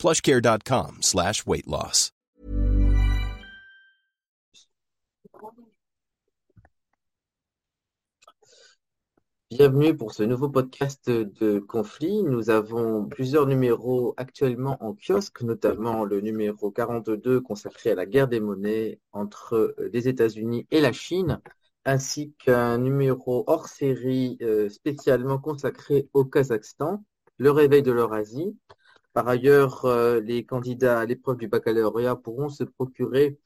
plushcare.com slash weight loss. Bienvenue pour ce nouveau podcast de conflit. Nous avons plusieurs numéros actuellement en kiosque, notamment le numéro 42 consacré à la guerre des monnaies entre les États-Unis et la Chine, ainsi qu'un numéro hors série euh, spécialement consacré au Kazakhstan, le réveil de l'Eurasie. Par ailleurs, euh, les candidats à l'épreuve du baccalauréat pourront se procurer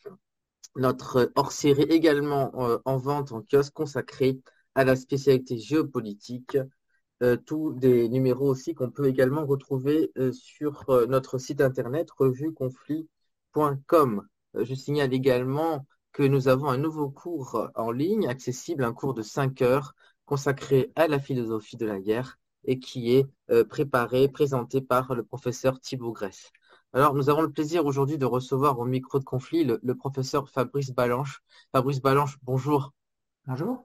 notre hors série également euh, en vente en kiosque consacré à la spécialité géopolitique. Euh, tous des numéros aussi qu'on peut également retrouver sur notre site internet revueconflit.com. je signale également que nous avons un nouveau cours en ligne accessible, un cours de 5 heures consacré à la philosophie de la guerre et qui est préparé, présenté par le professeur Thibaut Grèce. Alors, nous avons le plaisir aujourd'hui de recevoir au micro de conflit le, le professeur Fabrice Balanche. Fabrice Balanche, bonjour. Bonjour.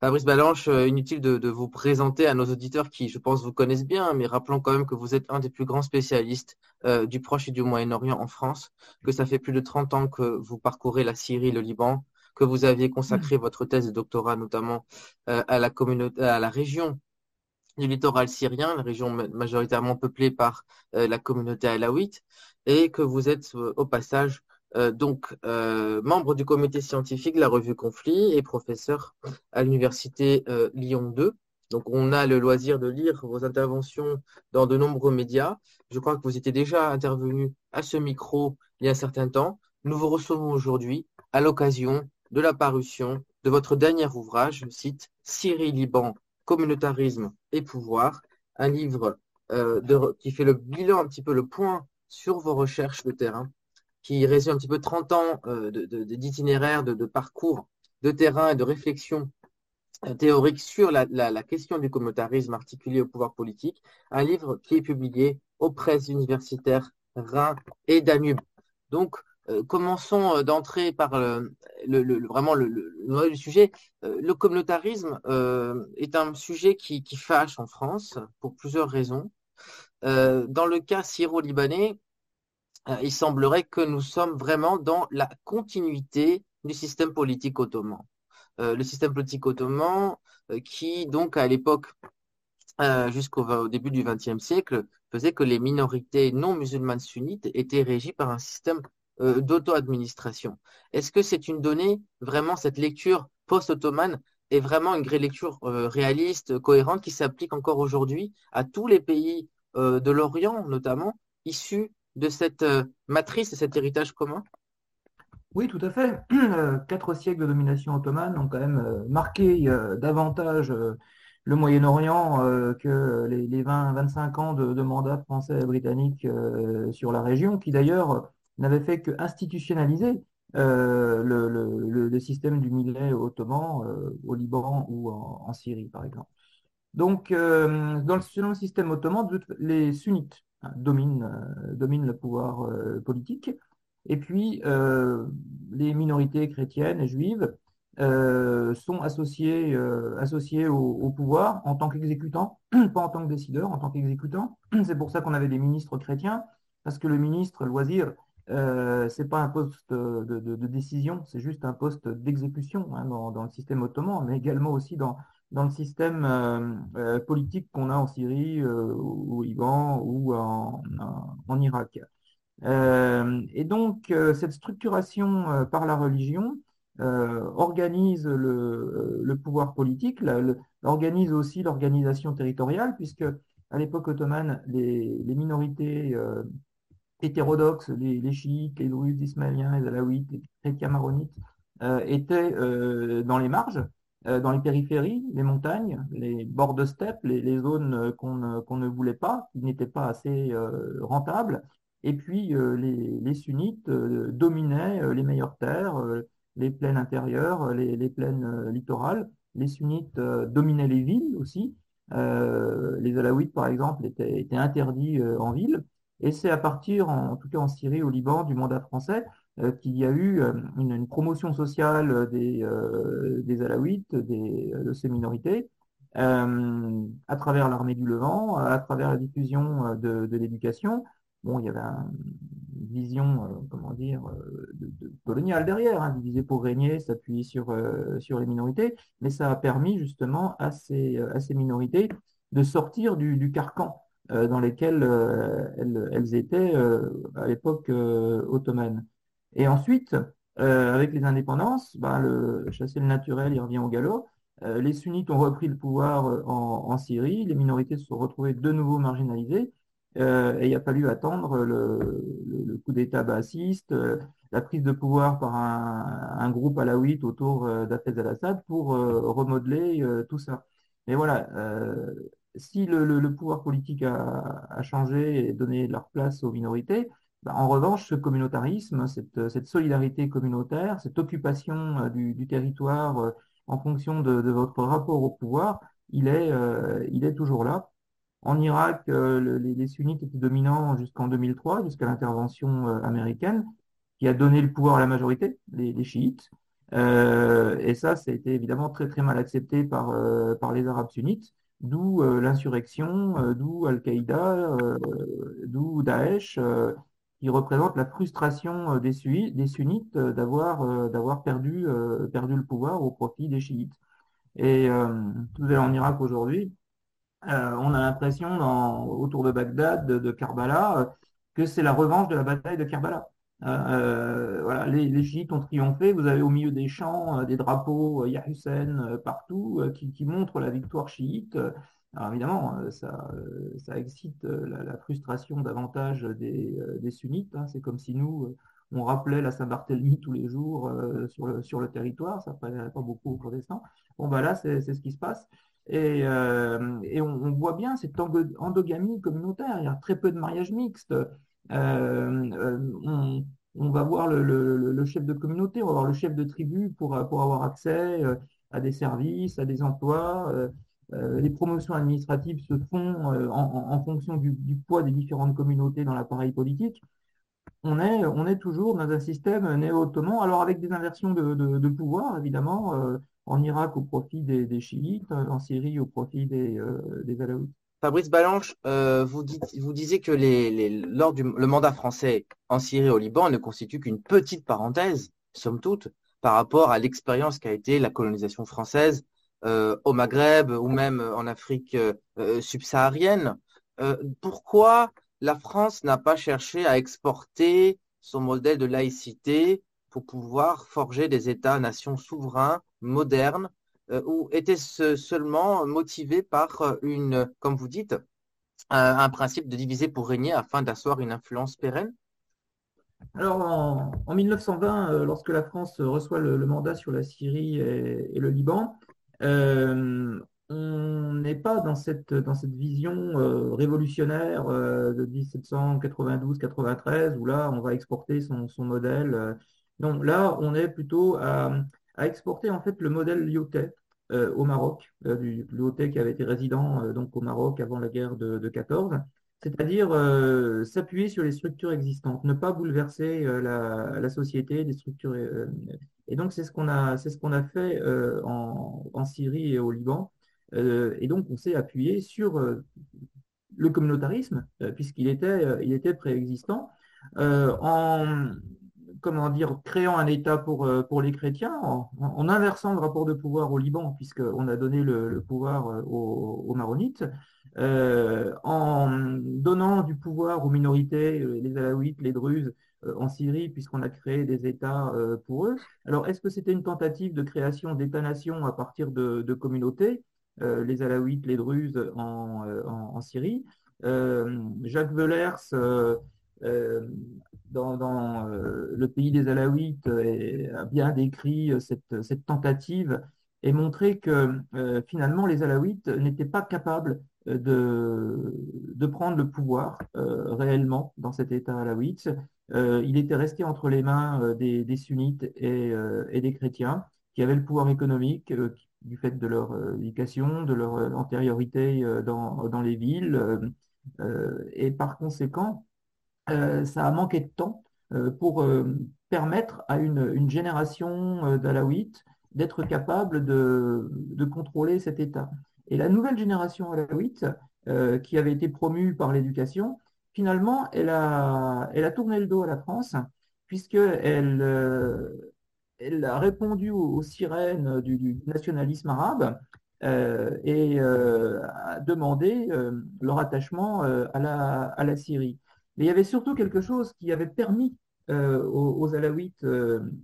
Fabrice Balanche, euh, inutile de, vous présenter à nos auditeurs qui, je pense, vous connaissent bien, mais rappelons quand même que vous êtes un des plus grands spécialistes euh, du Proche et du Moyen-Orient en France, que ça fait plus de 30 ans que vous parcourez la Syrie, le Liban, que vous aviez consacré mm. votre thèse de doctorat notamment euh, à, la à la région du littoral syrien, la région majoritairement peuplée par la communauté alaouite, et que vous êtes au passage euh, donc, euh, membre du comité scientifique de la revue Conflit et professeur à l'université euh, Lyon 2. Donc, on a le loisir de lire vos interventions dans de nombreux médias. Je crois que vous étiez déjà intervenu à ce micro il y a un certain temps. Nous vous recevons aujourd'hui à l'occasion de la parution de votre dernier ouvrage, je cite Syrie, Liban, communautarisme et pouvoir, un livre de, qui fait le bilan, un petit peu le point sur vos recherches de terrain qui résume un petit peu 30 ans euh, d'itinéraire, de, parcours de terrain et de réflexion euh, théorique sur la, question du communautarisme articulé au pouvoir politique, un livre qui est publié aux presses universitaires Rhin et Danube. Donc, euh, commençons d'entrer par le, vraiment le, le, du sujet. le communautarisme est un sujet qui, fâche en France pour plusieurs raisons. dans le cas syro-libanais, euh, il semblerait que nous sommes vraiment dans la continuité du système politique ottoman. Euh, le système politique ottoman euh, qui, donc, à l'époque, jusqu'au début du XXe siècle, faisait que les minorités non musulmanes sunnites étaient régies par un système d'auto-administration. Est-ce que c'est une donnée, vraiment, cette lecture post-ottomane est vraiment une lecture réaliste, cohérente, qui s'applique encore aujourd'hui à tous les pays de l'Orient, notamment, issus de cette euh, matrice, de cet héritage commun? Oui, tout à fait. Euh, quatre siècles de domination ottomane ont quand même euh, marqué davantage le Moyen-Orient que les, 20-25 ans de, mandat français et britannique sur la région, qui d'ailleurs n'avait fait que institutionnaliser le, système du millet ottoman au Liban ou en, Syrie, par exemple. Donc, dans le, selon le système ottoman, les sunnites Hein, domine, euh, domine le pouvoir euh, politique. Et puis, euh, les minorités chrétiennes et juives sont associées, associées au, pouvoir en tant qu'exécutants, pas en tant que décideurs, en tant qu'exécutants. C'est pour ça qu'on avait des ministres chrétiens, parce que le ministre, loisir, euh, c'est pas un poste de, décision, c'est juste un poste d'exécution hein, dans, le système ottoman, mais également aussi dans, le système euh, euh, politique qu'on a en Syrie, euh, au Liban ou en, Irak. et donc, cette structuration par la religion organise le, pouvoir politique, organise aussi l'organisation territoriale, puisque à l'époque ottomane, les minorités hétérodoxes, les, les, chiites, les druzes, ismaéliens, les alaouites, les chrétiens maronites, étaient dans les marges euh, dans les périphéries, les montagnes, les bords de steppe, les, zones qu'on ne, voulait pas, qui n'étaient pas assez euh, rentables. Et puis les, sunnites dominaient les meilleures terres, les plaines intérieures, les, plaines littorales. Les sunnites dominaient les villes aussi. les alaouites, par exemple, étaient interdits en ville. Et c'est à partir, en, tout cas en Syrie, au Liban, du mandat français, euh, qu'il y a eu euh, une, promotion sociale des, euh, des Alaouites, de ces minorités, à travers l'armée du Levant, à travers la diffusion de, l'éducation. Bon, il y avait une vision, comment dire, coloniale derrière, hein, pour régner, s'appuyer sur, sur les minorités, mais ça a permis justement à ces, à ces minorités de sortir du, carcan dans lesquelles euh, elles, étaient euh, à l'époque ottomane. Et ensuite, avec les indépendances, bah, le chasser le naturel, il revient au galop. les sunnites ont repris le pouvoir en, Syrie, les minorités se sont retrouvées de nouveau marginalisées, et il a fallu attendre le, coup d'État bassiste, la prise de pouvoir par un, groupe alawite autour d'Afez al-Assad pour remodeler tout ça. Mais voilà, si le, pouvoir politique a, changé et donné leur place aux minorités, bah, en revanche, ce communautarisme, cette, solidarité communautaire, cette occupation euh, du, territoire euh, en fonction de, votre rapport au pouvoir, il est, euh, toujours là. En Irak, les, sunnites étaient dominants jusqu'en 2003, jusqu'à l'intervention américaine, qui a donné le pouvoir à la majorité, les, chiites. et ça, ça a été évidemment très très mal accepté par, par les Arabes sunnites d'où euh, l'insurrection, euh, d'où Al-Qaïda, euh, d'où Daesh, qui représente la frustration des, sunnites d'avoir perdu, le pouvoir au profit des chiites. Et tout allez en Irak aujourd'hui, on a l'impression autour de Bagdad, de, Karbala, que c'est la revanche de la bataille de Karbala. Voilà, les, chiites ont triomphé. Vous avez au milieu des champs des drapeaux Ya Hussein partout qui, montrent la victoire chiite. Alors évidemment, euh, ça, euh, excite euh, la, frustration davantage des, sunnites. Hein. C'est comme si nous, on rappelait la Saint-Barthélemy tous les jours sur, le, territoire. Ça ne pas beaucoup aux protestants. Bon, bah là, c'est ce qui se passe. Et on, voit bien cette endogamie communautaire. Il y a très peu de mariages mixtes. On, on, va voir le, chef de communauté, on va voir le chef de tribu pour, pour avoir accès à des services, à des emplois. Euh, les promotions administratives se font euh, en, fonction du, poids des différentes communautés dans l'appareil politique. On est, toujours dans un système néo-ottoman, alors avec des inversions de, pouvoir, évidemment, euh, en Irak au profit des, chiites, en Syrie au profit des, des. Fabrice Balanche, vous, vous, disiez que lors du le mandat français en Syrie et au Liban ne constitue qu'une petite parenthèse, somme toute, par rapport à l'expérience qu'a été la colonisation française euh, au Maghreb ou même en Afrique euh, euh, subsaharienne. pourquoi la France n'a pas cherché à exporter son modèle de laïcité pour pouvoir forger des États-nations souverains, modernes, ou était-ce seulement motivé par une, comme vous dites, un, principe de diviser pour régner afin d'asseoir une influence pérenne? Alors, en, 1920, lorsque la France reçoit le, mandat sur la Syrie et le Liban, euh, on n'est pas dans cette, dans cette vision euh, révolutionnaire euh, de 1792-93 où là, on va exporter son, modèle. non, là, on est plutôt à, exporter en fait le modèle Lyotet au Maroc, du Lyotet qui avait été résident donc au Maroc avant la guerre de, de 14 c'est-à-dire s'appuyer sur les structures existantes, ne pas bouleverser la, société, les structures et donc, c'est ce qu'on a, c'est ce qu'on a fait euh, en, Syrie et au Liban. Euh, et donc, on s'est appuyé sur euh, le communautarisme, puisqu'il était, il était préexistant, en comment dire, créant un État pour, pour les chrétiens, en, inversant le rapport de pouvoir au Liban, puisqu'on a donné le, pouvoir aux, aux maronites, en donnant du pouvoir aux minorités, les alaouites, les druzes, euh, en Syrie, puisqu'on a créé des États euh, pour eux. Alors, est-ce que c'était une tentative de création d'États-nations à partir de, communautés, euh, les Alaouites, les Druzes en, Syrie? Jacques Wellers, dans, Le pays des Alaouites, a bien décrit cette, tentative et montré que finalement les Alaouites n'étaient pas capables de, de prendre le pouvoir réellement dans cet État alawite. il était resté entre les mains des, sunnites et, et, des chrétiens qui avaient le pouvoir économique du fait de leur éducation, de leur antériorité dans, dans les villes. et par conséquent, ça a manqué de temps pour permettre à une, génération d'alaouites d'être capable de, contrôler cet État. Et la nouvelle génération alawite, euh, qui avait été promue par l'éducation, finalement, elle a, tourné le dos à la France, puisqu'elle euh, elle a répondu aux, sirènes du, nationalisme arabe euh, et euh, a demandé euh, leur attachement euh, à la Syrie. Mais il y avait surtout quelque chose qui avait permis aux, aux, alaouites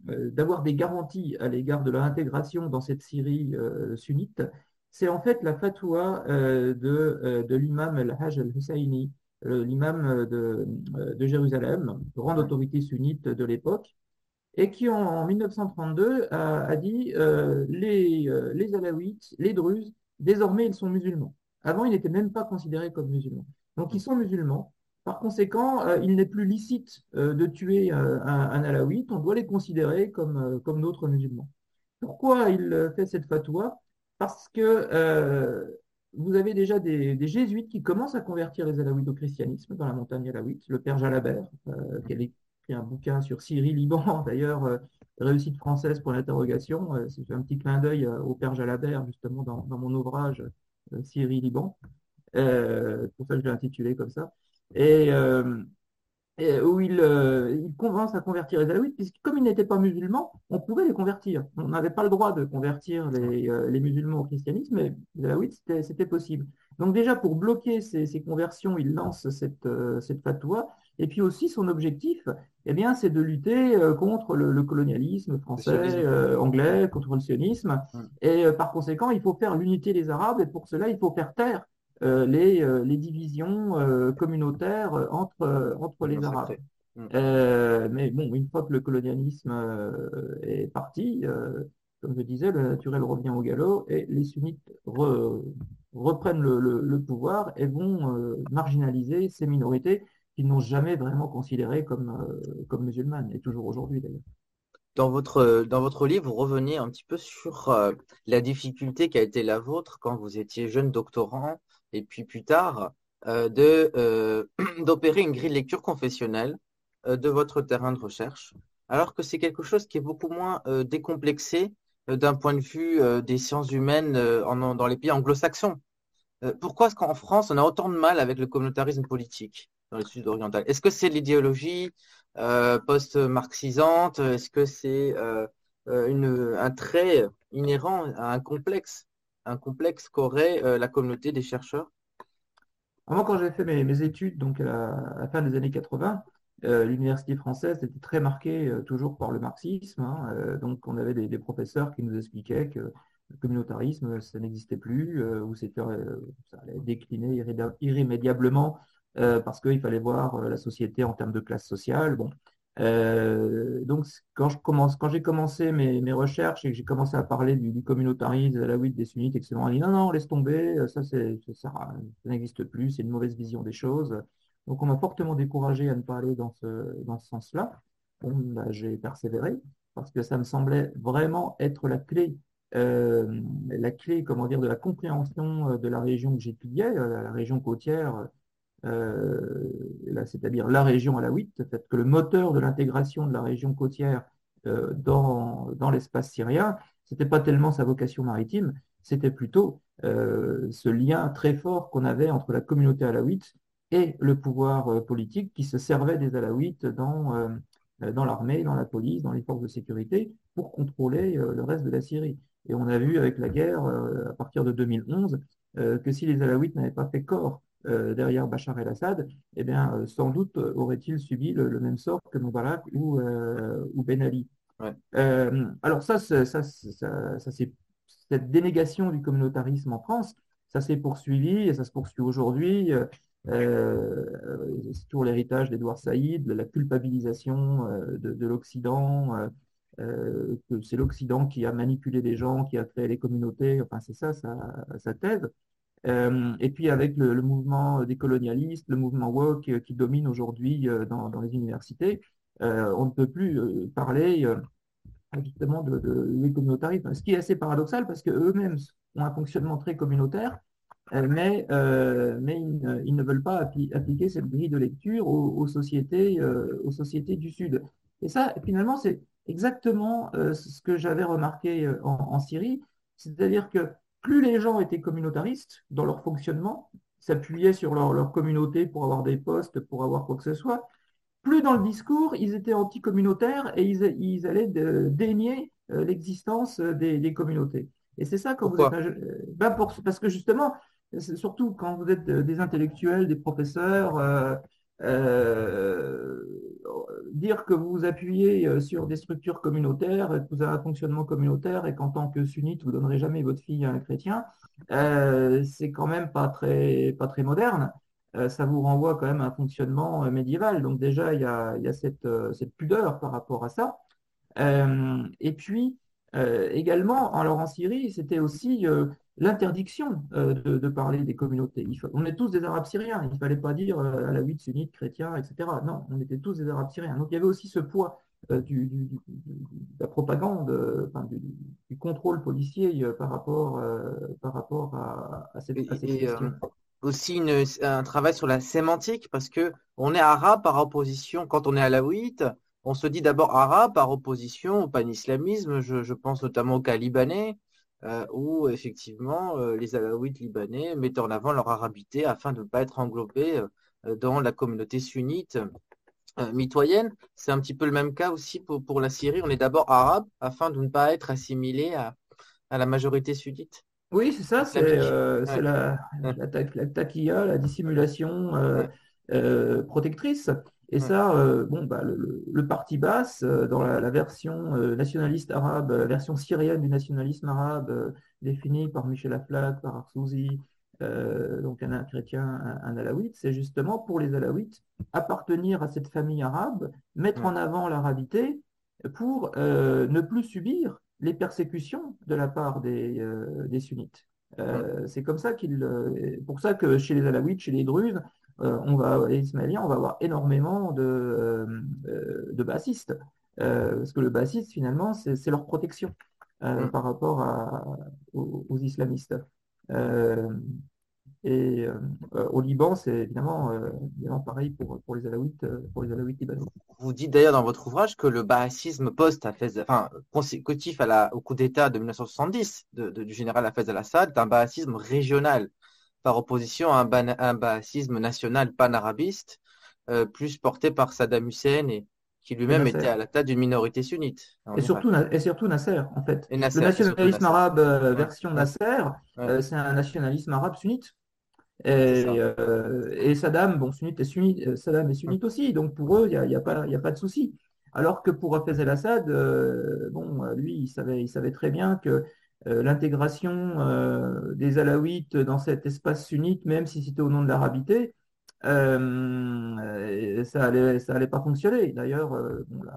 d'avoir des garanties à l'égard de leur intégration dans cette Syrie sunnite, c'est en fait la fatwa euh, de, euh, de l'imam al-Hajj al-Husayni, euh, l'imam de, de, Jérusalem, grande autorité sunnite de l'époque, et qui en, 1932 a, a dit les, les alaouites, les druzes, désormais ils sont musulmans. Avant, ils n'étaient même pas considérés comme musulmans. Donc ils sont musulmans. Par conséquent, il n'est plus licite de tuer un, un alaouite, on doit les considérer comme, comme d'autres musulmans. Pourquoi il fait cette fatwa? Parce que euh, vous avez déjà des, jésuites qui commencent à convertir les alaouites au christianisme dans la montagne alaouite. Le père Jalabert, euh, qui a écrit un bouquin sur Syrie, Liban, d'ailleurs, euh, réussite française pour l'interrogation. Euh, c'est un petit clin d'œil euh, au père Jalabert, justement, dans, dans mon ouvrage euh, Syrie, Liban. pour ça je l'ai intitulé comme ça. Et où il, euh, il, commence à convertir les alaouites, puisque comme ils n'étaient pas musulmans, on pouvait les convertir. On n'avait pas le droit de convertir les, euh, les musulmans au christianisme, mais les alaouites, c'était possible. Donc déjà, pour bloquer ces, ces conversions, il lance cette, euh, cette fatwa. Et puis aussi, son objectif, eh bien, c'est de lutter euh, contre le, le colonialisme français, euh, anglais, contre le sionisme. Et par conséquent, il faut faire l'unité des Arabes, et pour cela, il faut faire taire euh, les, euh, les, divisions euh, communautaires entre, entre les Arabes. Mais bon, une fois que le colonialisme est parti, comme je disais, le naturel revient au galop et les sunnites re, reprennent le, le, le, pouvoir et vont marginaliser ces minorités qu'ils n'ont jamais vraiment considérées comme, comme musulmanes, et toujours aujourd'hui d'ailleurs. Dans votre, dans votre livre, vous revenez un petit peu sur euh, la difficulté qui a été la vôtre quand vous étiez jeune doctorant et puis plus tard, euh, de, euh, d'opérer une grille de lecture confessionnelle euh, de votre terrain de recherche, alors que c'est quelque chose qui est beaucoup moins décomplexé d'un point de vue des sciences humaines en, dans les pays anglo-saxons. pourquoi est-ce qu'en France, on a autant de mal avec le communautarisme politique dans le sud oriental? Est-ce que c'est l'idéologie post-marxisante? Est-ce que c'est un trait inhérent à un complexe? Un complexe qu'aurait euh, la communauté des chercheurs Moi, quand j'ai fait mes, études, donc à la, fin des années 80, euh, l'université française était très marquée euh, toujours par le marxisme. Hein, donc, on avait des, professeurs qui nous expliquaient que le communautarisme, ça n'existait plus, ou c'était, ça allait décliner irrémédiablement parce qu'il fallait voir la société en termes de classe sociale. Bon, euh, donc, quand commence, j'ai commencé mes, recherches et que j'ai commencé à parler du, communautarisme, des alaouites, des sunnites, etc., on a dit non, non, laisse tomber, ça, c'est, ça, ça n'existe plus, c'est une mauvaise vision des choses. Donc, on m'a fortement découragé à ne pas aller dans ce, dans ce sens-là. Bah, j'ai persévéré parce que ça me semblait vraiment être la clé, euh, la clé, comment dire, de la compréhension euh, de la région que j'étudiais, euh, la région côtière euh, c'est-à-dire la région alaouite, que le moteur de l'intégration de la région côtière euh, dans, dans l'espace syrien, c'était pas tellement sa vocation maritime, c'était plutôt euh, ce lien très fort qu'on avait entre la communauté alaouite et le pouvoir euh, politique qui se servait des alaouites dans, euh, dans l'armée, dans la police, dans les forces de sécurité pour contrôler euh, le reste de la Syrie. Et on a vu avec la guerre, à partir de 2011, que si les alaouites n'avaient pas fait corps euh, derrière Bachar el-Assad, eh bien, euh, sans doute aurait-il subi le, le, même sort que Moubarak ou, euh, ou Ben Ali. Ouais. alors ça, ça, ça, ça, ça c'est cette dénégation du communautarisme en France, ça s'est poursuivi et ça se poursuit aujourd'hui. Euh, c'est toujours l'héritage d'Edouard Saïd, la culpabilisation euh, de, de l'Occident, euh, que c'est l'Occident qui a manipulé des gens, qui a créé les communautés, enfin c'est ça sa, sa thèse. Et puis avec le, mouvement des colonialistes, le mouvement woke qui domine aujourd'hui dans, les universités, on ne peut plus parler justement de, de, ce qui est assez paradoxal parce qu'eux-mêmes ont un fonctionnement très communautaire, mais, mais ils, ne, veulent pas appliquer cette grille de lecture aux, sociétés, aux sociétés du Sud. Et ça, finalement, c'est exactement ce que j'avais remarqué en Syrie, c'est-à-dire que plus les gens étaient communautaristes dans leur fonctionnement, s'appuyaient sur leur, communauté pour avoir des postes, pour avoir quoi que ce soit, plus dans le discours, ils étaient anticommunautaires et ils, allaient dénier euh, l'existence des, communautés. Et c'est ça quand vous êtes... Euh, ben parce que justement, surtout quand vous êtes des intellectuels, des professeurs, euh, euh, dire que vous vous appuyez euh, sur des structures communautaires, que vous avez un fonctionnement communautaire et qu'en tant que sunnite, vous ne donnerez jamais votre fille à un chrétien, euh, c'est quand même pas très, pas très moderne. ça vous renvoie quand même à un fonctionnement médiéval. Donc déjà, il y a, y a cette, cette, pudeur par rapport à ça. et puis, également, alors en Syrie, c'était aussi l'interdiction euh, de, parler des communautés. on est tous des Arabes syriens, il ne fallait pas dire euh, à la huit sunnites, chrétiens, etc. Non, on était tous des Arabes syriens. Donc il y avait aussi ce poids euh, du, de la propagande, du, contrôle policier par rapport, par rapport à, à cette, question. aussi un travail sur la sémantique, parce que on est arabe par opposition, quand on est alaouite, on se dit d'abord arabe par opposition au pan-islamisme, je, je pense notamment au cas libanais, euh, où effectivement euh, les Alaouites libanais mettaient en avant leur arabité afin de ne pas être englobés euh, dans la communauté sunnite mitoyenne. C'est un petit peu le même cas aussi pour, pour la Syrie. On est d'abord arabe afin de ne pas être assimilé à, à la majorité sunnite. Oui, c'est ça, c'est la, la, la, la dissimulation protectrice. Et ça, euh, bon, bah, le, parti basse, euh, dans la, version euh, nationaliste arabe, la version syrienne du nationalisme arabe, définie par Michel Aflaq, par Arsouzi, donc un, chrétien, un, alaouite, c'est justement pour les alaouites appartenir à cette famille arabe, mettre en avant l'arabité pour ne plus subir les persécutions de la part des, des sunnites. c'est comme ça qu'il, pour ça que chez les alaouites, chez les druzes, euh, on va, les Ismaéliens, on va avoir énormément de, euh, euh, de bassistes. parce que le bassiste, finalement, c'est leur protection mm. par rapport aux, islamistes. Et au Liban, c'est évidemment, pareil pour, pour, les Alaouites, pour les Alaouites libanais. Vous dites d'ailleurs dans votre ouvrage que le bassisme post enfin, consécutif à la, au coup d'État de 1970 du général Hafez al-Assad est un bassisme régional par opposition à un, un baasisme national pan-arabiste, euh, plus porté par Saddam Hussein et qui lui-même était à la tête d'une minorité sunnite. Et surtout, et surtout Nasser, en fait. le nationalisme arabe euh, version Nasser, euh, c'est un nationalisme arabe sunnite. Et, Saddam, bon, sunnite et sunnite, Saddam est sunnite aussi, donc pour eux, il n'y a, a, pas, a pas de souci. Alors que pour Hafez el-Assad, bon, lui, il savait, il savait très bien que euh, l'intégration euh, des Alaouites dans cet espace sunnite, même si c'était au nom de l'arabité, euh, ça allait, ça allait pas fonctionner. D'ailleurs, bon, le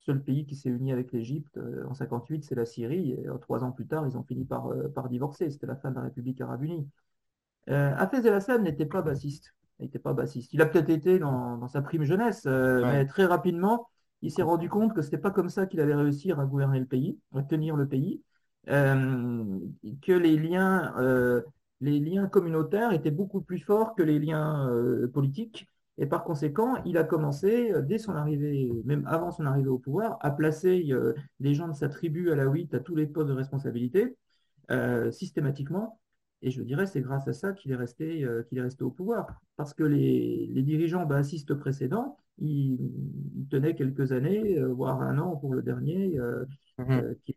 seul pays qui s'est uni avec l'Égypte en 58, c'est la Syrie. Et trois ans plus tard, ils ont fini par, par divorcer. C'était la fin de la République arabe unie. Hafez el-Assad n'était pas bassiste. Il n'était pas bassiste. Il a peut-être été dans, dans, sa prime jeunesse, mais très rapidement, il s'est rendu compte que c'était pas comme ça qu'il allait réussir à gouverner le pays, à tenir le pays. Euh, que les liens, euh, les liens communautaires étaient beaucoup plus forts que les liens euh, politiques. Et par conséquent, il a commencé, dès son arrivée, même avant son arrivée au pouvoir, à placer des gens de sa tribu à la 8 à tous les postes de responsabilité, systématiquement. Et je dirais, c'est grâce à ça qu'il est, resté, qu'il est resté au pouvoir. Parce que les, les dirigeants bassistes précédents, ils, tenaient quelques années, voire un an pour le dernier, mmh qui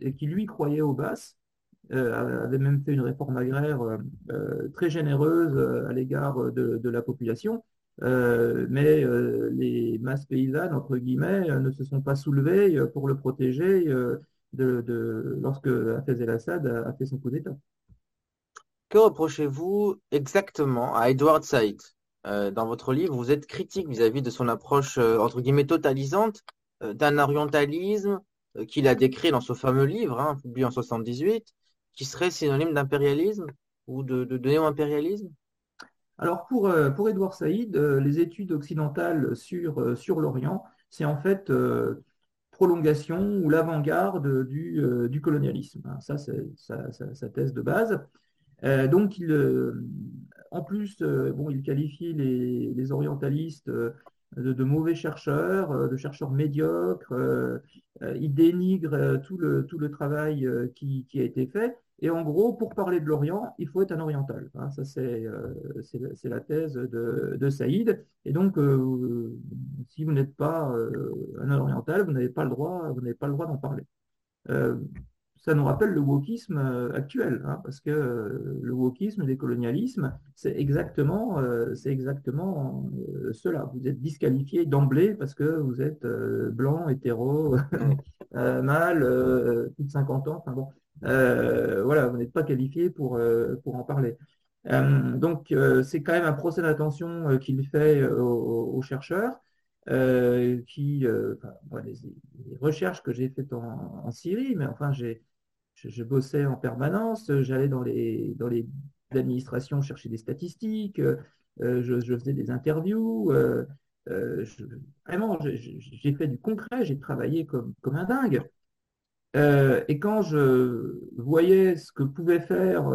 et qui lui croyait aux basses, euh, avait même fait une réforme agraire euh, euh, très généreuse à l'égard de, la population. mais les masses paysannes, entre guillemets, ne se sont pas soulevées pour le protéger lorsque Hafez el-Assad a, fait son coup d'État. Que reprochez-vous exactement à Edward Said? Dans votre livre, vous êtes critique vis-à-vis de son approche, entre guillemets, totalisante d'un orientalisme euh, qu'il a décrit dans ce fameux livre, hein, publié en 78, qui serait synonyme d'impérialisme. ou de, néo-impérialisme Alors pour, pour Edouard Saïd, les études occidentales sur, sur l'Orient, c'est en fait prolongation ou l'avant-garde du, colonialisme. Hein, ça, c'est sa, thèse de base. donc, il, en plus, bon, il qualifie les orientalistes de, mauvais chercheurs, euh, de chercheurs médiocres. Euh, euh, il dénigre tout le, tout le travail qui, a été fait. Et en gros, pour parler de l'Orient, il faut être un oriental. Hein. ça, c'est la thèse de, de, Saïd. Et donc, si vous n'êtes pas un oriental, vous n'avez pas le droit, vous n'avez pas le droit d'en parler ça nous rappelle le wokisme euh, actuel, hein, parce que euh, le wokisme, le décolonialisme, c'est exactement, euh, c'est exactement cela. Vous êtes disqualifié d'emblée parce que vous êtes blanc, hétéro, mâle, plus de 50 ans. Enfin bon, voilà, vous n'êtes pas qualifié pour, pour en parler. donc, c'est quand même un procès d'attention qu'il fait aux, chercheurs. Qui, les, recherches que j'ai faites en, Syrie, mais enfin, j'ai je, bossais en permanence, j'allais dans les, dans les administrations chercher des statistiques, euh, je, faisais des interviews. Euh, euh, vraiment, j'ai fait du concret, j'ai travaillé comme, comme un dingue. et quand je voyais ce que pouvaient faire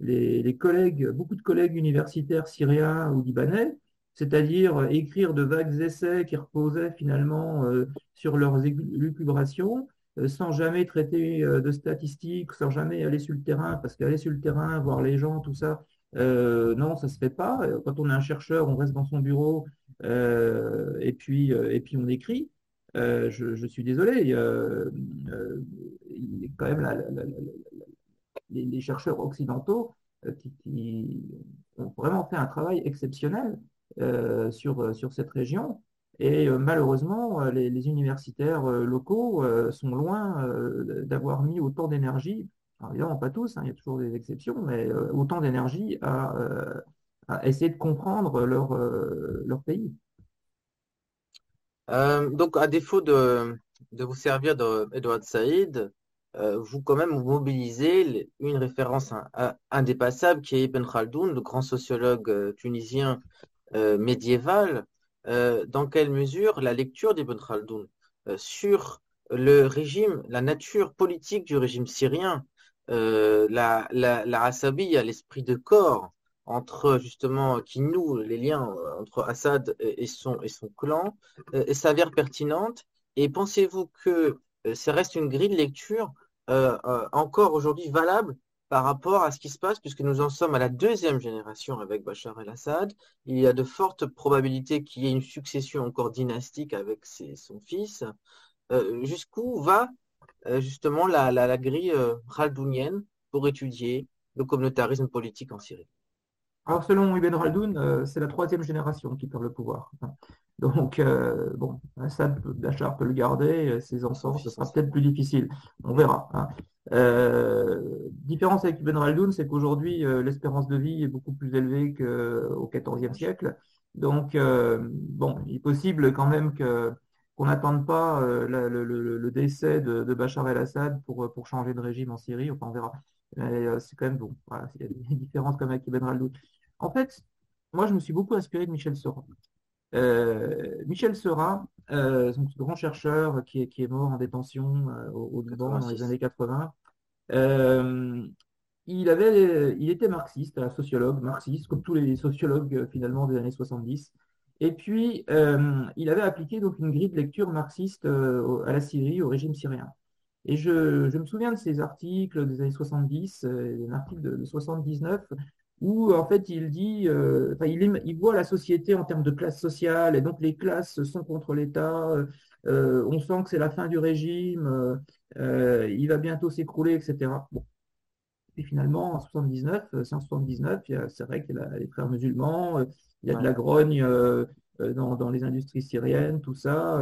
les, les, collègues, beaucoup de collègues universitaires syriens ou libanais, c'est-à-dire écrire de vagues essais qui reposaient finalement sur leurs élucubrations, euh, sans jamais traiter euh, de statistiques, sans jamais aller sur le terrain, parce qu'aller sur le terrain, voir les gens, tout ça, euh, non, ça se fait pas. Quand on est un chercheur, on reste dans son bureau et puis et puis on écrit. Je, suis désolé, il a, quand même les, chercheurs occidentaux qui, ont vraiment fait un travail exceptionnel sur sur cette région et euh, malheureusement, euh, les, universitaires euh, locaux sont loin d'avoir mis autant d'énergie, évidemment pas tous, hein, il y a toujours des exceptions, mais autant d'énergie à, essayer de comprendre leur, leur pays. donc, à défaut de, de vous servir d'Edouard Saïd, vous quand même mobilisez une référence indépassable qui est Ibn Khaldoun, le grand sociologue tunisien médiéval, euh, dans quelle mesure la lecture d'Ibn Khaldoun euh, sur le régime, la nature politique du régime syrien, euh, la, la, la l'esprit de corps entre justement qui noue les liens entre Assad et son, et son clan, s'avère pertinente? Et pensez-vous que ça reste une grille de lecture encore aujourd'hui valable par rapport à ce qui se passe, puisque nous en sommes à la deuxième génération avec Bachar el-Assad. Il y a de fortes probabilités qu'il y ait une succession encore dynastique avec son fils. Euh, jusqu'où va euh, justement la, la, grille euh, pour étudier le communautarisme politique en Syrie? Alors, selon Ibn Khaldoun, c'est la troisième génération qui perd le pouvoir. Donc, bon, Assad, Bachar peut le garder, ses enfants, ce sera peut-être plus difficile. On verra. Hein. Euh, différence avec Ibn Khaldun, c'est qu'aujourd'hui, euh, l'espérance de vie est beaucoup plus élevée qu'au XIVe siècle. Donc, euh, bon, il est possible quand même qu'on n'attende pas le, décès de, Bachar el-Assad pour, changer de régime en Syrie. Enfin, on verra. C'est quand même bon. Voilà, il y a des différences comme avec Ibn Khaldun. En fait, moi, je me suis beaucoup inspiré de Michel Sora. Michel Sera, euh, grand chercheur qui est, qui est, mort en détention euh, au, Liban dans les années 80. Euh, il, avait, il était marxiste, un sociologue marxiste, comme tous les sociologues euh, finalement des années 70. Et puis, il avait appliqué donc une grille de lecture marxiste à la Syrie, au régime syrien. Et je, je, me souviens de ces articles des années 70, un article de, de 79, où en fait il dit, euh, il, il, voit la société en termes de classe sociale, et donc les classes sont contre l'État, euh, on sent que c'est la fin du régime, euh, il va bientôt s'écrouler, etc. Et finalement, en 79, c'est en 79, c'est vrai qu'il y a les frères musulmans, il y a de la grogne dans, dans, les industries syriennes, tout ça,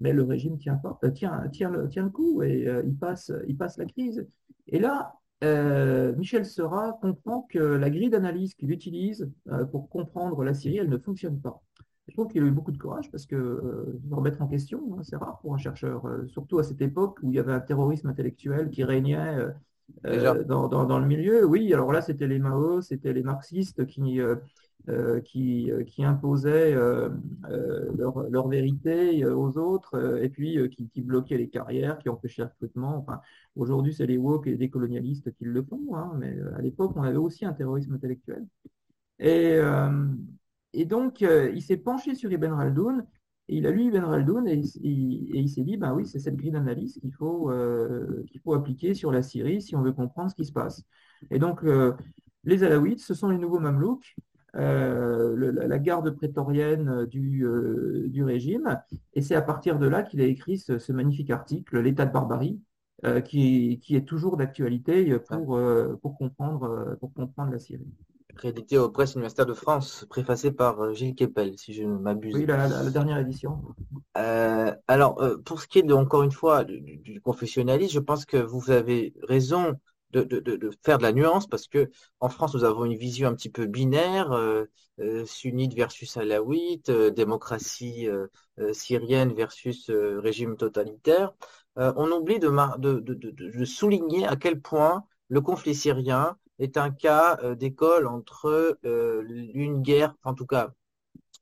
mais le régime tient, pas, tient, tient, le, tient le coup et il, passe, il passe la crise. Et là, euh, Michel Sera comprend que la grille d'analyse qu'il utilise euh, pour comprendre la Syrie, elle ne fonctionne pas. Je trouve qu'il a eu beaucoup de courage parce que euh, remettre en question, hein, c'est rare pour un chercheur, surtout à cette époque où il y avait un terrorisme intellectuel qui régnait dans, le milieu. Oui, alors là, c'était les Mao, c'était les marxistes qui, qui, qui, imposaient leur, leur, vérité aux autres et puis qui, bloquaient les carrières, qui empêchaient le recrutement. Enfin, Aujourd'hui, c'est les woke et les décolonialistes qui le font, hein, mais à l'époque, on avait aussi un terrorisme intellectuel. Et, donc, il s'est penché sur Ibn Khaldoun et il a lu Ibn Khaldoun et, il s'est dit, ben oui, c'est cette grille d'analyse qu'il faut, euh, qu'il faut appliquer sur la Syrie si on veut comprendre ce qui se passe. Et donc, euh, les Alaouites, ce sont les nouveaux Mamelouks, euh, la garde prétorienne du, du, régime. Et c'est à partir de là qu'il a écrit ce, magnifique article, L'état de barbarie, qui, qui, est toujours d'actualité pour, pour, comprendre, pour comprendre la Syrie réédité aux presses universitaires de France, préfacé par euh, Gilles Kepel, si je ne m'abuse. Oui, la, dernière édition. Euh, alors, euh, pour ce qui est, de, encore une fois, du, confessionnalisme, je pense que vous avez raison de, faire de la nuance, parce que en France, nous avons une vision un petit peu binaire, sunnite versus alawite, démocratie syrienne versus régime totalitaire. on oublie de, de souligner à quel point le conflit syrien est un cas euh, d'école entre euh, une guerre, en tout cas,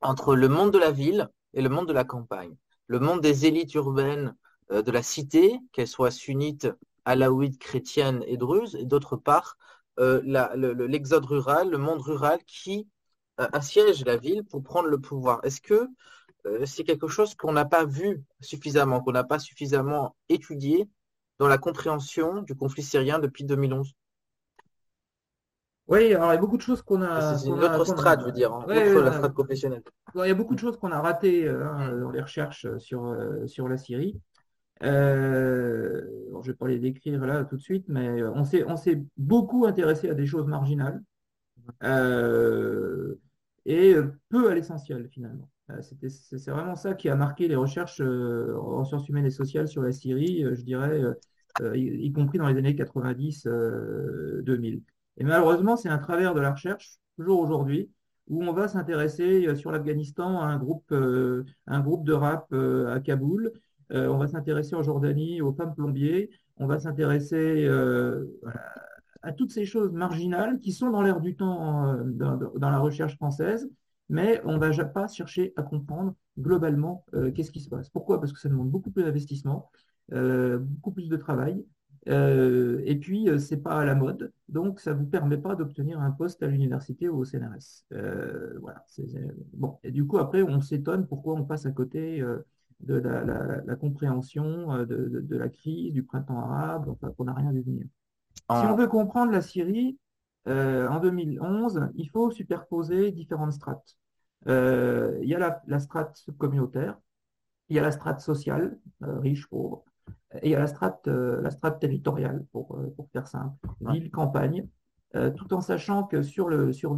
entre le monde de la ville et le monde de la campagne. Le monde des élites urbaines euh, de la cité, qu'elles soient sunnites, alaouites, chrétiennes et druzes, et d'autre part, l'exode rural, le monde rural qui assiège la ville pour prendre le pouvoir. Est-ce que c'est quelque chose qu'on n'a pas vu suffisamment, qu'on n'a pas suffisamment étudié dans la compréhension du conflit syrien depuis 2011 oui, alors il y a beaucoup de choses qu'on a. C'est une autre strate, je veux dire, hein, la strate professionnelle. Il y a beaucoup de choses qu'on a ratées euh, hein, dans les recherches sur, euh, sur la Syrie. Euh, je ne vais pas les décrire là tout de suite, mais on s'est, on s'est beaucoup intéressé à des choses marginales et peu à l'essentiel finalement. C'est vraiment ça qui a marqué les recherches en sciences humaines et sociales sur la Syrie, je dirais, y, compris dans les années 90-2000. Et malheureusement, c'est un travers de la recherche, toujours aujourd'hui, où on va s'intéresser euh, sur l'Afghanistan à un groupe, euh, de rap euh, à Kaboul, on va s'intéresser en Jordanie aux femmes plombiers, on va s'intéresser à toutes ces choses marginales qui sont dans l'air du temps dans, la recherche française, mais on ne va pas chercher à comprendre globalement qu'est-ce qui se passe. Pourquoi? Parce que ça demande beaucoup plus d'investissement, beaucoup plus de travail, euh, et puis, euh, c'est pas à la mode, donc ça vous permet pas d'obtenir un poste à l'université ou au CNRS. Euh, voilà. Et du coup, après, on s'étonne pourquoi on passe à côté de la, compréhension de, la crise, du printemps arabe, enfin, qu'on n'a rien vu venir. Si on veut comprendre la Syrie, en 2011, il faut superposer différentes strates. il y a la, la strate communautaire, il y a la strate sociale, riche, pauvre, et il y a la strate, euh, la strate territoriale, pour, euh, pour faire simple, ville-campagne, euh, tout en sachant que sur, le, sur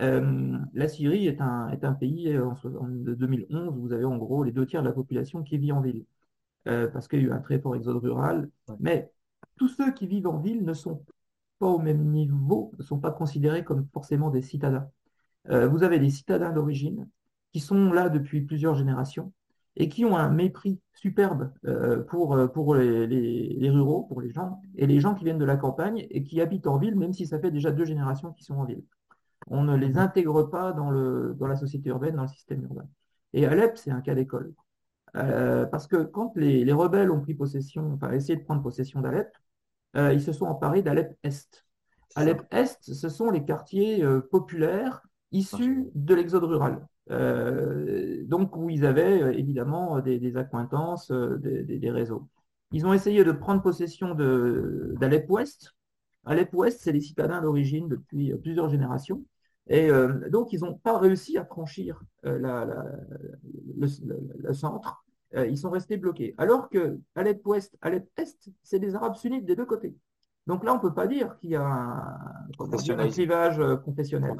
ville-campagne, la Syrie est un, est un pays en, de 2011 où vous avez en gros les deux tiers de la population qui vit en ville, parce qu'il y a eu un très fort exode rural. Mais tous ceux qui vivent en ville ne sont pas au même niveau, ne sont pas considérés comme forcément des citadins. vous avez des citadins d'origine qui sont là depuis plusieurs générations, et qui ont un mépris superbe euh, pour, euh, pour les, les, ruraux, pour les gens, et les gens qui viennent de la campagne et qui habitent en ville, même si ça fait déjà deux générations qu'ils sont en ville. On ne les intègre pas dans, le, dans la société urbaine, dans le système urbain. Et Alep, c'est un cas d'école. Euh, parce que quand les, les, rebelles ont pris possession, enfin essayé de prendre possession d'Alep, ils se sont emparés d'Alep Est. Alep Est, ce sont les quartiers populaires issus de l'exode rural. Euh, donc où ils avaient euh, évidemment des, accointances, euh, des, réseaux. Ils ont essayé de prendre possession d'Alep Ouest. Alep Ouest, c'est les citadins d'origine depuis plusieurs générations. Et donc, ils n'ont pas réussi à franchir la, le, centre. ils sont restés bloqués. Alors que Alep Ouest, Alep Est, c'est des Arabes sunnites des deux côtés. Donc là, on ne peut pas dire qu'il y a un, clivage euh, confessionnel.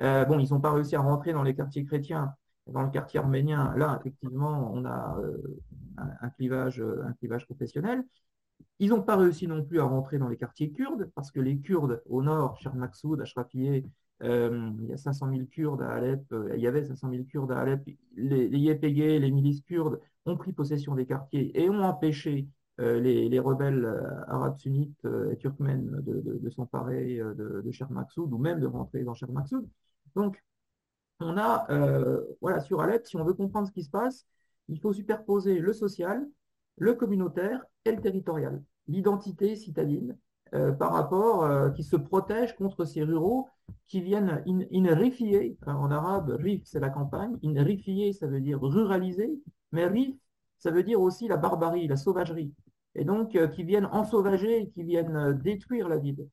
Euh, bon, ils n'ont pas réussi à rentrer dans les quartiers chrétiens, dans le quartier arménien. Là, effectivement, on a euh, un, clivage, un clivage confessionnel. Ils n'ont pas réussi non plus à rentrer dans les quartiers kurdes, parce que les Kurdes au nord, Cher Maksoud, Ashrafieh, il y a 500 000 Kurdes à Alep, il y avait 500 000 Kurdes à Alep. Les, les les milices kurdes, ont pris possession des quartiers et ont empêché les, rebelles arabes sunnites et turkmènes de, s'emparer de, de ou même de rentrer dans Cher Donc, on a, voilà, sur Alep, si on veut comprendre ce qui se passe, il faut superposer le social, le communautaire et le territorial, l'identité citadine, euh, par rapport, euh, qui se protège contre ces ruraux qui viennent in, en arabe, rif c'est la campagne, in ça veut dire ruraliser, mais rif ça veut dire aussi la barbarie, la sauvagerie, et donc euh, qui viennent ensauvager, qui viennent détruire la ville.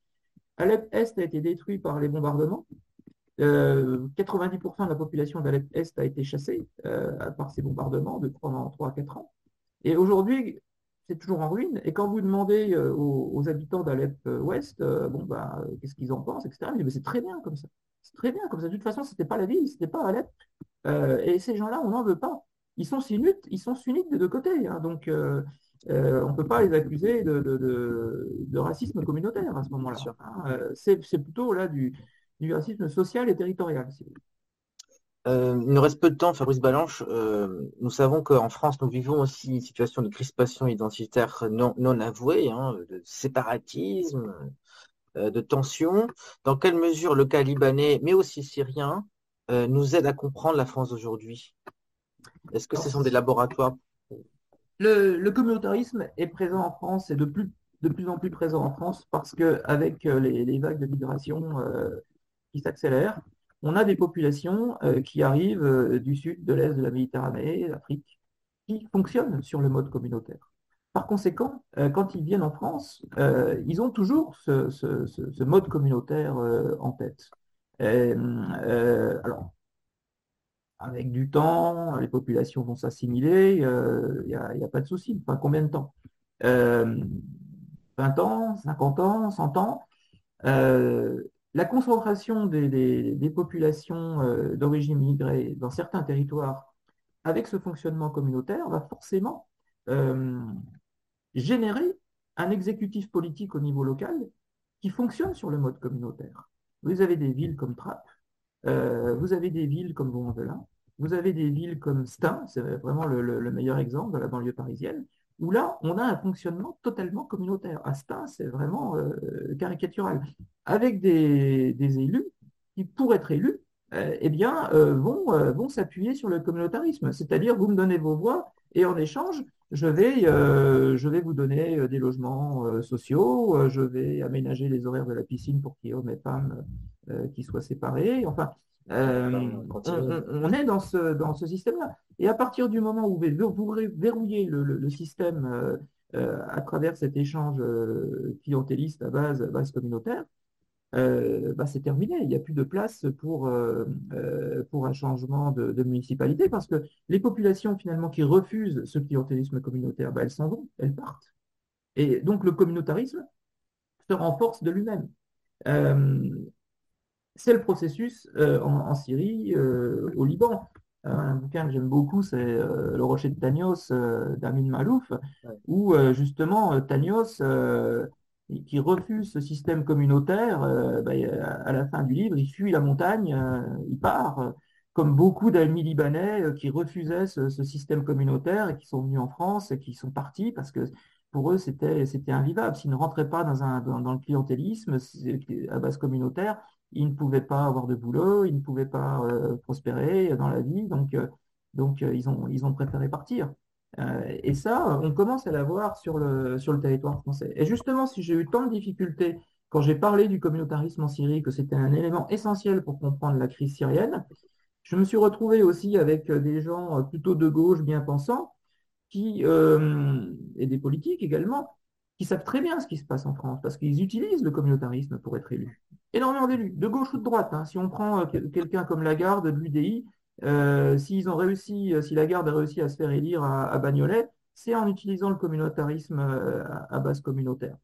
Alep Est a été détruit par les bombardements. 90% de la population d'Alep Est a été chassée par ces bombardements de pendant 3 à 4 ans. Et aujourd'hui, c'est toujours en ruine. Et quand vous demandez euh, aux, habitants d'Alep euh, Ouest, euh, bon, bah, qu'est-ce qu'ils en pensent, etc., ils disent, c'est très bien comme ça. C'est très bien comme ça. De toute façon, ce n'était pas la ville, ce n'était pas Alep. et ces gens-là, on n'en veut pas. Ils sont sunnites, ils sont sunnites des deux côtés. Hein. donc, on ne peut pas les accuser de, racisme communautaire à ce moment-là. Hein. c'est plutôt là du, racisme social et territorial. Euh, il nous reste peu de temps, Fabrice Balanche. Euh, nous savons qu'en France, nous vivons aussi une situation de crispation identitaire non, non avouée, hein, de séparatisme, euh, de tension. Dans quelle mesure le cas libanais, mais aussi syrien, nous aide à comprendre la France d'aujourd'hui? Est-ce que ce sont des laboratoires? Le, communautarisme est présent en France et de plus, de plus en plus présent en France parce qu'avec les, les vagues de migration qui s'accélèrent, on a des populations euh, qui arrivent euh, du sud, de l'est de la Méditerranée, d'Afrique, qui fonctionnent sur le mode communautaire. Par conséquent, euh, quand ils viennent en France, ils ont toujours ce, mode communautaire en tête. alors, avec du temps, les populations vont s'assimiler, il n'y a, pas de souci. Enfin, combien de temps? 20 ans, 50 ans, 100 ans? La concentration des, populations euh, d'origine immigrée dans certains territoires avec ce fonctionnement communautaire va forcément euh, générer un exécutif politique au niveau local qui fonctionne sur le mode communautaire. Vous avez des villes comme Trappes, euh, vous avez des villes comme Beaumont-Velin, vous avez des villes comme Stein, c'est vraiment le, meilleur exemple de la banlieue parisienne, où là, on a un fonctionnement totalement communautaire. Asta, c'est vraiment euh, caricatural. Avec des, élus qui, pour être élus, euh, eh bien, euh, vont, vont s'appuyer sur le communautarisme. C'est-à-dire, vous me donnez vos voix et en échange, je vais, je vais vous donner des logements sociaux, je vais aménager les horaires de la piscine pour qu'il y ait hommes et femmes qui soient séparés. Enfin, euh, on, est dans ce, dans ce système-là. Et à partir du moment où vous verrouillez le, système euh, euh, à travers cet échange clientéliste à base, base communautaire, bah, c'est terminé. Il n'y a plus de place pour, pour un changement de, municipalité parce que les populations finalement qui refusent ce clientélisme communautaire, bah, elles s'en vont, elles partent. Et donc le communautarisme se renforce de lui-même c'est le processus euh, en, Syrie, euh, au Liban. Euh, un bouquin que j'aime beaucoup, c'est Le Rocher de Tanios d'Amin Malouf, où justement Tanios, qui refuse ce système communautaire, bah, à la fin du livre, il fuit la montagne, il part, comme beaucoup d'amis libanais qui refusaient ce, système communautaire et qui sont venus en France et qui sont partis parce que pour eux, c'était invivable. S'ils ne rentraient pas dans, un, dans le clientélisme à base communautaire, ils ne pouvaient pas avoir de boulot, ils ne pouvaient pas euh, prospérer dans la vie, donc, euh, donc euh, ils, ont, ils ont préféré partir. et ça, on commence à l'avoir sur le, sur le territoire français. Et justement, si j'ai eu tant de difficultés quand j'ai parlé du communautarisme en Syrie, que c'était un élément essentiel pour comprendre la crise syrienne, je me suis retrouvé aussi avec des gens plutôt de gauche, bien pensants, qui, et des politiques également, qui savent très bien ce qui se passe en France, parce qu'ils utilisent le communautarisme pour être élus énormément d'élus, de gauche ou de droite. Hein. Si on prend euh, quelqu'un comme Lagarde de l'UDI, euh, s'ils ont réussi, euh, si Lagarde a réussi à se faire élire à, Bagnolet, c'est en utilisant le communautarisme à, base communautaire.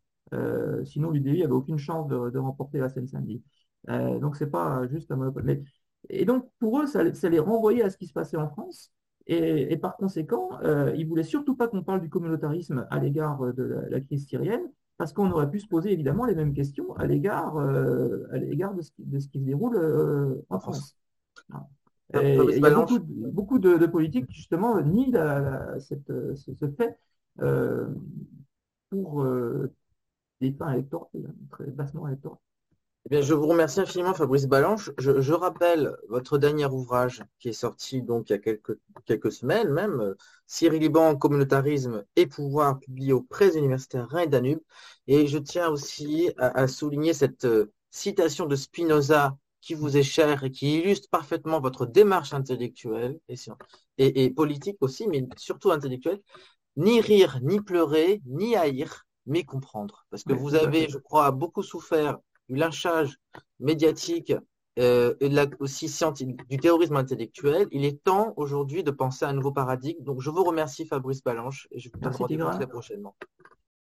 sinon, l'UDI avait aucune chance de, remporter la Seine-Saint-Denis. donc, c'est pas juste un monopole. Et donc, pour eux, ça, les renvoyait à ce qui se passait en France. Et, par conséquent, ils ils voulaient surtout pas qu'on parle du communautarisme à l'égard de la, crise syrienne, parce qu'on aurait pu se poser évidemment les mêmes questions à l'égard euh, l'égard de, ce qui se déroule euh, en France. il y a beaucoup, de, politiques qui justement nient ce, fait. Euh, pour des fins électorales, très bassement électorales. Eh bien, je vous remercie infiniment, Fabrice Balanche. Je, rappelle votre dernier ouvrage qui est sorti donc il y a quelques, quelques semaines même, Cyril Liban, communautarisme et pouvoir, publié aux presses universitaires Rhin et Danube. Et je tiens aussi à, souligner cette euh, citation de Spinoza qui vous est chère et qui illustre parfaitement votre démarche intellectuelle et, et, et politique aussi, mais surtout intellectuelle. Ni rire, ni pleurer, ni haïr, mais comprendre. Parce que vous avez, je crois, beaucoup souffert du lynchage médiatique euh, et aussi du terrorisme intellectuel, il est temps aujourd'hui de penser à un nouveau paradigme. Donc je vous remercie Fabrice Balanche et je vous retrouve très prochainement.